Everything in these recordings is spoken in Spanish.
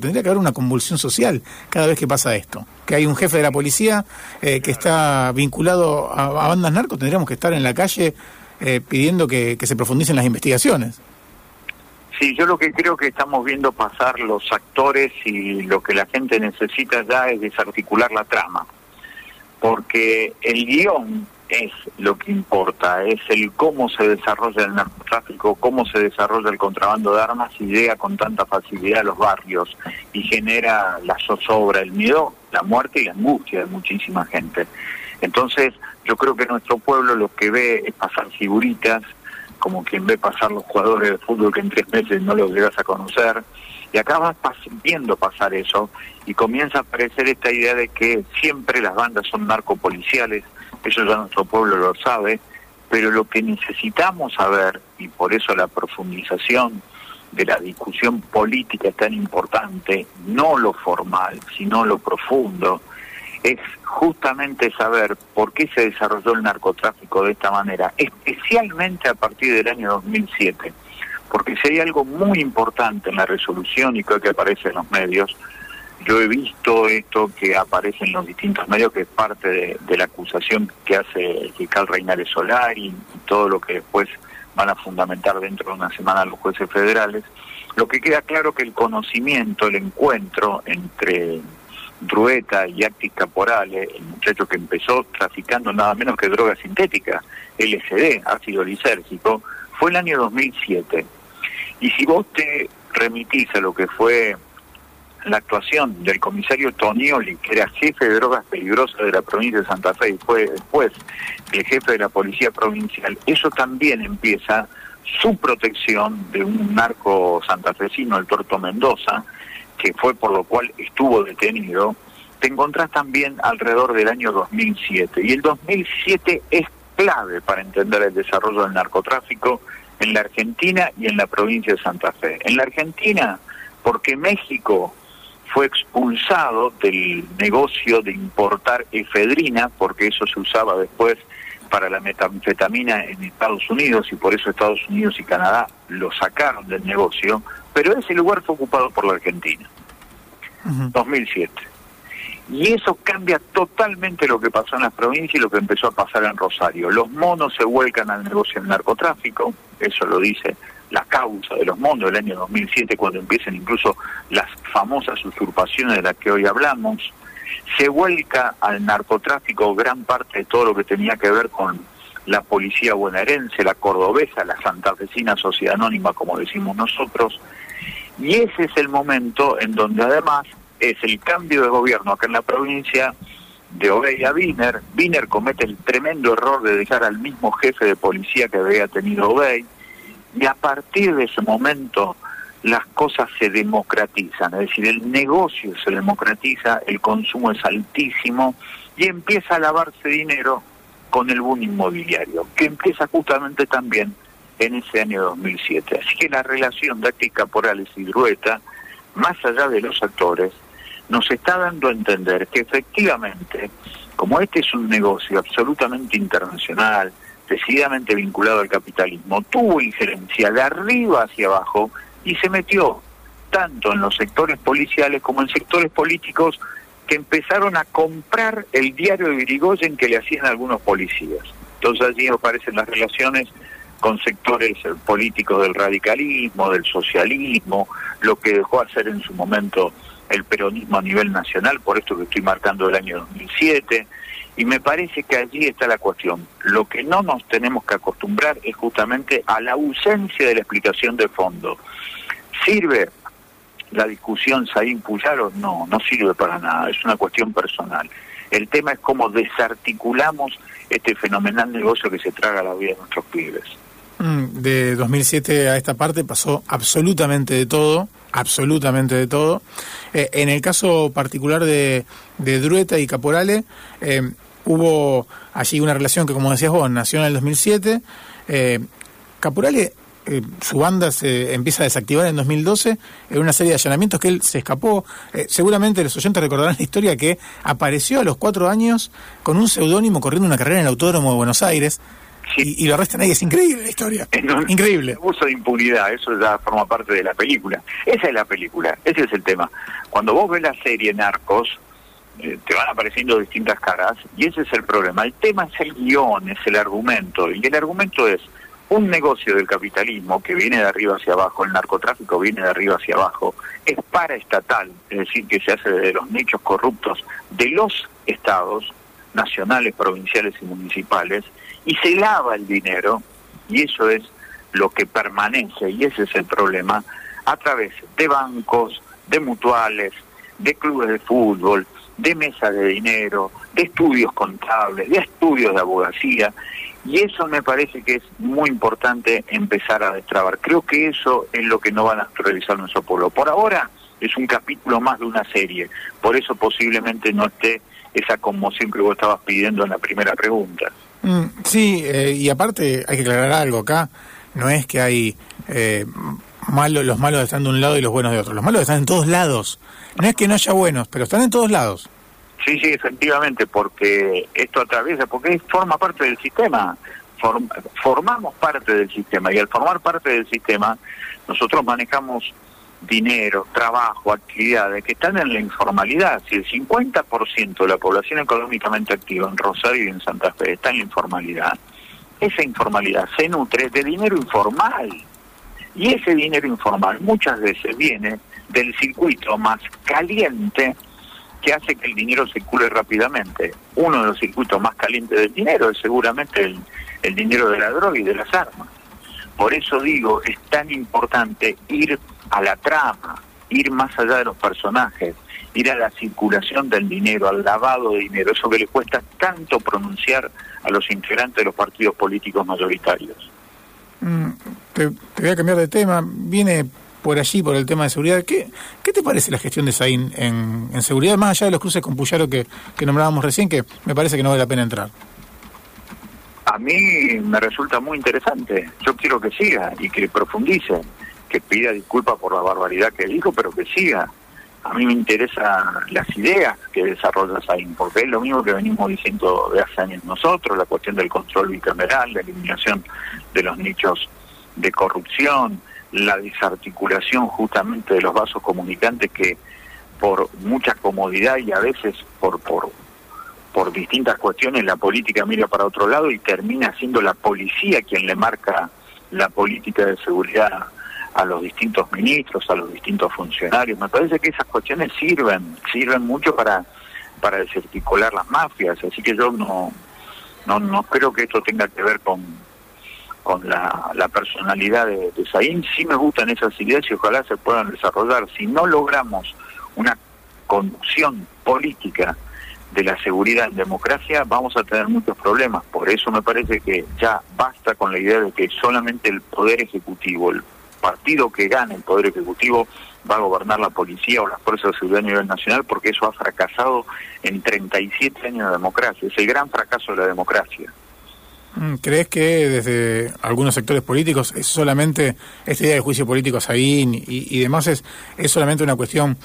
Tendría que haber una convulsión social cada vez que pasa esto. Que hay un jefe de la policía eh, que está vinculado a, bandas narcos, tendríamos que estar en la calle eh, pidiendo que, se profundicen las investigaciones. Sí, yo lo que creo que estamos viendo pasar los actores y lo que la gente necesita ya es desarticular la trama. Porque el guion es lo que importa, es el cómo se desarrolla el narcotráfico, cómo se desarrolla el contrabando de armas y llega con tanta facilidad a los barrios y genera la zozobra, el miedo, la muerte y la angustia de muchísima gente. Entonces, yo creo que nuestro pueblo lo que ve es pasar figuritas, como quien ve pasar los jugadores de fútbol que en tres meses no los llegas a conocer, y acá vas viendo pasar eso y comienza a aparecer esta idea de que siempre las bandas son narcopoliciales, eso ya nuestro pueblo lo sabe, pero lo que necesitamos saber, y por eso la profundización de la discusión política es tan importante, no lo formal, sino lo profundo, es justamente saber por qué se desarrolló el narcotráfico de esta manera, especialmente a partir del año 2007, porque si hay algo muy importante en la resolución y creo que aparece en los medios, yo he visto esto que aparece en los distintos medios, que es parte de, la acusación que hace el fiscal Reinares Solar y, todo lo que después van a fundamentar dentro de una semana los jueces federales. Lo que queda claro que el conocimiento, el encuentro entre Drueta y Actis Caporale, el muchacho que empezó traficando nada menos que droga sintética, LSD, ácido lisérgico, fue el año 2007. Y si vos te remitís a lo que fue la actuación del comisario Tonioli, que era jefe de drogas peligrosas de la provincia de Santa Fe y fue después el jefe de la policía provincial, eso también empieza su protección de un narco santafesino, el Torto Mendoza, que fue por lo cual estuvo detenido, te encontrás también alrededor del año 2007. Y el 2007 es clave para entender el desarrollo del narcotráfico en la Argentina y en la provincia de Santa Fe. En la Argentina, porque México fue expulsado del negocio de importar efedrina, porque eso se usaba después para la metanfetamina en Estados Unidos y por eso Estados Unidos y Canadá lo sacaron del negocio, pero ese lugar fue ocupado por la Argentina, 2007. Y eso cambia totalmente lo que pasó en las provincias y lo que empezó a pasar en Rosario. Los monos se vuelcan al negocio del narcotráfico, eso lo dice la causa de los mundos del año 2007, cuando empiezan incluso las famosas usurpaciones de las que hoy hablamos, se vuelca al narcotráfico gran parte de todo lo que tenía que ver con la policía bonaerense, la cordobesa, la santafesina sociedad anónima, como decimos nosotros, y ese es el momento en donde además es el cambio de gobierno acá en la provincia de Obey a Wiener. Wiener comete el tremendo error de dejar al mismo jefe de policía que había tenido Obey y a partir de ese momento las cosas se democratizan, es decir, el negocio se democratiza, el consumo es altísimo y empieza a lavarse dinero con el boom inmobiliario, que empieza justamente también en ese año 2007. Así que la relación de Actis Caporales y Drueta, más allá de los actores, nos está dando a entender que efectivamente, como este es un negocio absolutamente internacional, decididamente vinculado al capitalismo, tuvo injerencia de arriba hacia abajo y se metió tanto en los sectores policiales como en sectores políticos que empezaron a comprar el diario de Virigoyen que le hacían algunos policías. Entonces allí aparecen las relaciones con sectores políticos del radicalismo, del socialismo, lo que dejó hacer en su momento el peronismo a nivel nacional, por esto que estoy marcando el año 2007, y me parece que allí está la cuestión. Lo que no nos tenemos que acostumbrar es justamente a la ausencia de la explicación de fondo. ¿Sirve la discusión Saín Puyaro? No, no sirve para nada, es una cuestión personal. El tema es cómo desarticulamos este fenomenal negocio que se traga la vida de nuestros pibes. Mm, de 2007 a esta parte pasó absolutamente de todo, absolutamente de todo. Eh, en el caso particular de, de Drueta y Caporale, eh, hubo allí una relación que, como decías vos, nació en el 2007. Eh, Caporale, su banda se empieza a desactivar en 2012 en una serie de allanamientos que él se escapó. Seguramente los oyentes recordarán la historia que apareció a los cuatro años con un seudónimo corriendo una carrera en el Autódromo de Buenos Aires. Y, lo arrestan ahí. Es increíble la historia. increíble. Abuso de impunidad, eso ya forma parte de la película. Esa es la película, ese es el tema. Cuando vos ves la serie Narcos, eh, te van apareciendo distintas caras y ese es el problema. El tema es el guion, es el argumento. Y el argumento es un negocio del capitalismo que viene de arriba hacia abajo, el narcotráfico viene de arriba hacia abajo, es paraestatal, es decir, que se hace de los nichos corruptos de los estados nacionales, provinciales y municipales, y se lava el dinero, y eso es lo que permanece, y ese es el problema, a través de bancos, de mutuales, de clubes de fútbol, de mesas de dinero, de estudios contables, de estudios de abogacía, y eso me parece que es muy importante empezar a destrabar. Creo que eso es lo que no van a realizar nuestro pueblo. Por ahora es un capítulo más de una serie, por eso posiblemente no esté esa conmoción que vos estabas pidiendo en la primera pregunta. Mm, sí, eh, y aparte hay que aclarar algo acá, no es que hay eh, malos, los malos están de un lado y los buenos de otro, los malos están en todos lados, no es que no haya buenos, pero están en todos lados. Sí, sí, efectivamente, porque esto atraviesa, porque forma parte del sistema, formamos parte del sistema y al formar parte del sistema nosotros manejamos dinero, trabajo, actividades que están en la informalidad. Si el 50% de la población económicamente activa en Rosario y en Santa Fe está en la informalidad, esa informalidad se nutre de dinero informal. Y ese dinero informal muchas veces viene del circuito más caliente que hace que el dinero circule rápidamente. Uno de los circuitos más calientes del dinero es seguramente el, el dinero de la droga y de las armas. Por eso digo, es tan importante ir a la trama, ir más allá de los personajes, ir a la circulación del dinero, al lavado de dinero, eso que le cuesta tanto pronunciar a los integrantes de los partidos políticos mayoritarios. Mm, te, voy a cambiar de tema. Viene por allí, por el tema de seguridad. ¿Qué, qué te parece la gestión de Saín en, en seguridad, más allá de los cruces con Puyaro que, que nombrábamos recién, que me parece que no vale la pena entrar? A mí me resulta muy interesante. Yo quiero que siga y que profundice, que pida disculpas por la barbaridad que dijo, pero que siga. A mí me interesan las ideas que desarrolla Saín, porque es lo mismo que venimos diciendo de hace años nosotros, la cuestión del control bicameral, la eliminación de los nichos de corrupción, la desarticulación justamente de los vasos comunicantes que por mucha comodidad y a veces por, por, por distintas cuestiones la política mira para otro lado y termina siendo la policía quien le marca la política de seguridad a los distintos ministros, a los distintos funcionarios. Me parece que esas cuestiones sirven, sirven mucho para, para desarticular las mafias, así que yo no, no, no creo que esto tenga que ver con, con la, la personalidad de, de Saín. Sí me gustan esas ideas y ojalá se puedan desarrollar. Si no logramos una conducción política de la seguridad en democracia, vamos a tener muchos problemas. Por eso me parece que ya basta con la idea de que solamente el Poder Ejecutivo, el partido que gane el Poder Ejecutivo, va a gobernar la policía o las fuerzas de seguridad a nivel nacional, porque eso ha fracasado en 37 años de democracia. Es el gran fracaso de la democracia. Mm, ¿Crees que desde algunos sectores políticos es solamente esta idea del juicio político a y, y demás es, es solamente una cuestión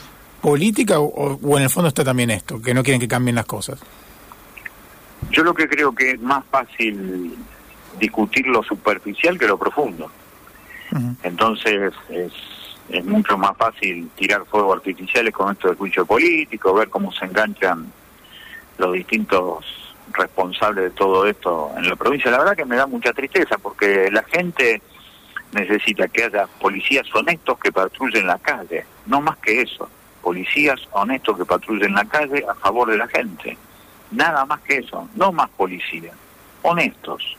política o, en el fondo está también esto, que no quieren que cambien las cosas? Yo lo que creo que es más fácil discutir lo superficial que lo profundo. Entonces es, es mucho más fácil tirar fuegos artificiales con esto del juicio político, ver cómo se enganchan los distintos responsable de todo esto en la provincia. La verdad que me da mucha tristeza porque la gente necesita que haya policías honestos que patrullen la calle, no más que eso, policías honestos que patrullen la calle a favor de la gente, nada más que eso, no más policías, honestos,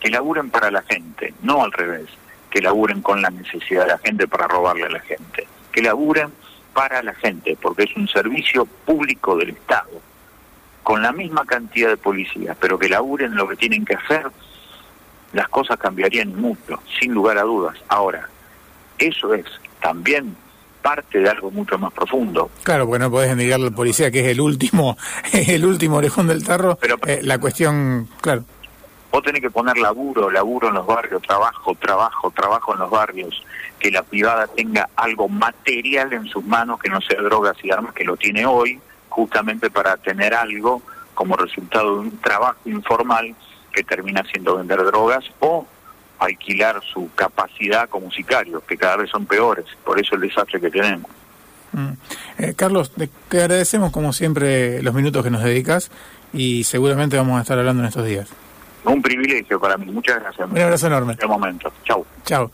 que laburen para la gente, no al revés, que laburen con la necesidad de la gente para robarle a la gente, que laburen para la gente, porque es un servicio público del Estado con la misma cantidad de policías, pero que laburen lo que tienen que hacer, las cosas cambiarían mucho, sin lugar a dudas. Ahora, eso es también parte de algo mucho más profundo. Claro, porque no podés negarle al policía que es el último, el último orejón del tarro. Pero eh, la cuestión, claro. Vos tenés que poner laburo, laburo en los barrios, trabajo, trabajo, trabajo en los barrios, que la privada tenga algo material en sus manos, que no sea drogas y armas, que lo tiene hoy, justamente para tener algo como resultado de un trabajo informal que termina siendo vender drogas o alquilar su capacidad como sicario, que cada vez son peores, por eso el desastre que tenemos. Mm. Eh, Carlos, te agradecemos como siempre los minutos que nos dedicas y seguramente vamos a estar hablando en estos días. Un privilegio para mí, muchas gracias. Un abrazo enorme. En momento, chau. Chau.